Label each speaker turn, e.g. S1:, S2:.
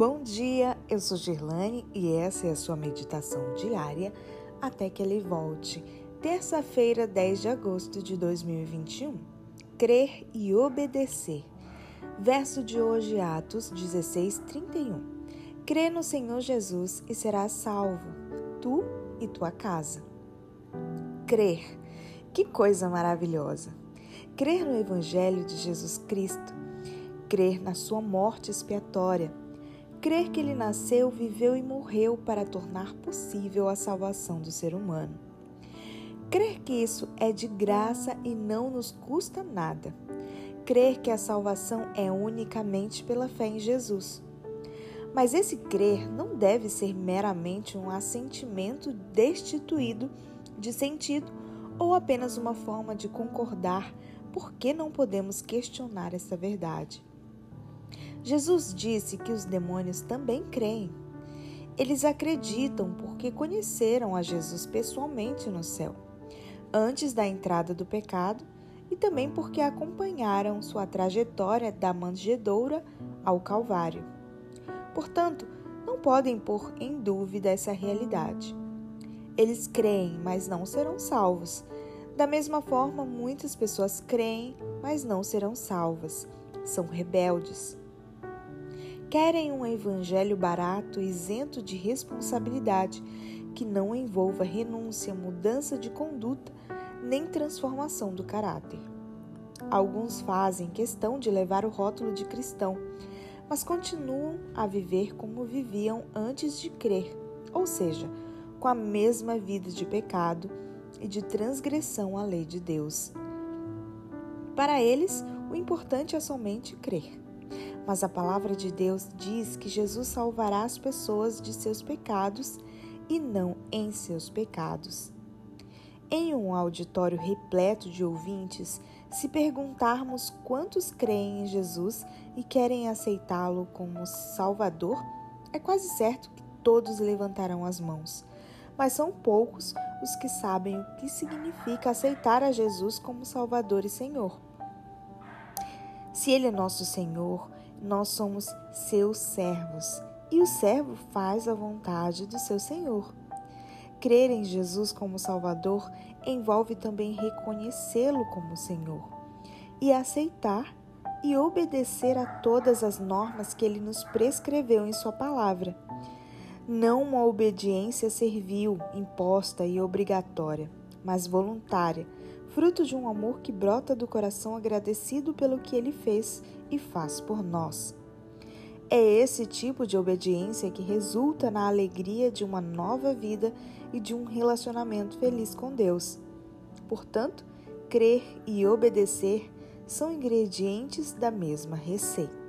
S1: Bom dia, eu sou Gerlane e essa é a sua meditação diária até que ele volte. Terça-feira, 10 de agosto de 2021. Crer e obedecer. Verso de hoje, Atos 16, 31. Crê no Senhor Jesus e serás salvo, tu e tua casa. Crer. Que coisa maravilhosa! Crer no Evangelho de Jesus Cristo, crer na sua morte expiatória, crer que ele nasceu, viveu e morreu para tornar possível a salvação do ser humano. Crer que isso é de graça e não nos custa nada. Crer que a salvação é unicamente pela fé em Jesus. Mas esse crer não deve ser meramente um assentimento destituído de sentido ou apenas uma forma de concordar porque não podemos questionar essa verdade. Jesus disse que os demônios também creem. Eles acreditam porque conheceram a Jesus pessoalmente no céu, antes da entrada do pecado, e também porque acompanharam sua trajetória da manjedoura ao Calvário. Portanto, não podem pôr em dúvida essa realidade. Eles creem, mas não serão salvos. Da mesma forma, muitas pessoas creem, mas não serão salvas. São rebeldes. Querem um evangelho barato, isento de responsabilidade, que não envolva renúncia, mudança de conduta nem transformação do caráter. Alguns fazem questão de levar o rótulo de cristão, mas continuam a viver como viviam antes de crer, ou seja, com a mesma vida de pecado e de transgressão à lei de Deus. Para eles, o importante é somente crer. Mas a palavra de Deus diz que Jesus salvará as pessoas de seus pecados e não em seus pecados. Em um auditório repleto de ouvintes, se perguntarmos quantos creem em Jesus e querem aceitá-lo como Salvador, é quase certo que todos levantarão as mãos. Mas são poucos os que sabem o que significa aceitar a Jesus como Salvador e Senhor. Se Ele é nosso Senhor, nós somos seus servos e o servo faz a vontade do seu Senhor. Crer em Jesus como Salvador envolve também reconhecê-lo como Senhor e aceitar e obedecer a todas as normas que ele nos prescreveu em Sua palavra. Não uma obediência servil, imposta e obrigatória, mas voluntária, fruto de um amor que brota do coração agradecido pelo que ele fez e faz por nós. É esse tipo de obediência que resulta na alegria de uma nova vida e de um relacionamento feliz com Deus. Portanto, crer e obedecer são ingredientes da mesma receita.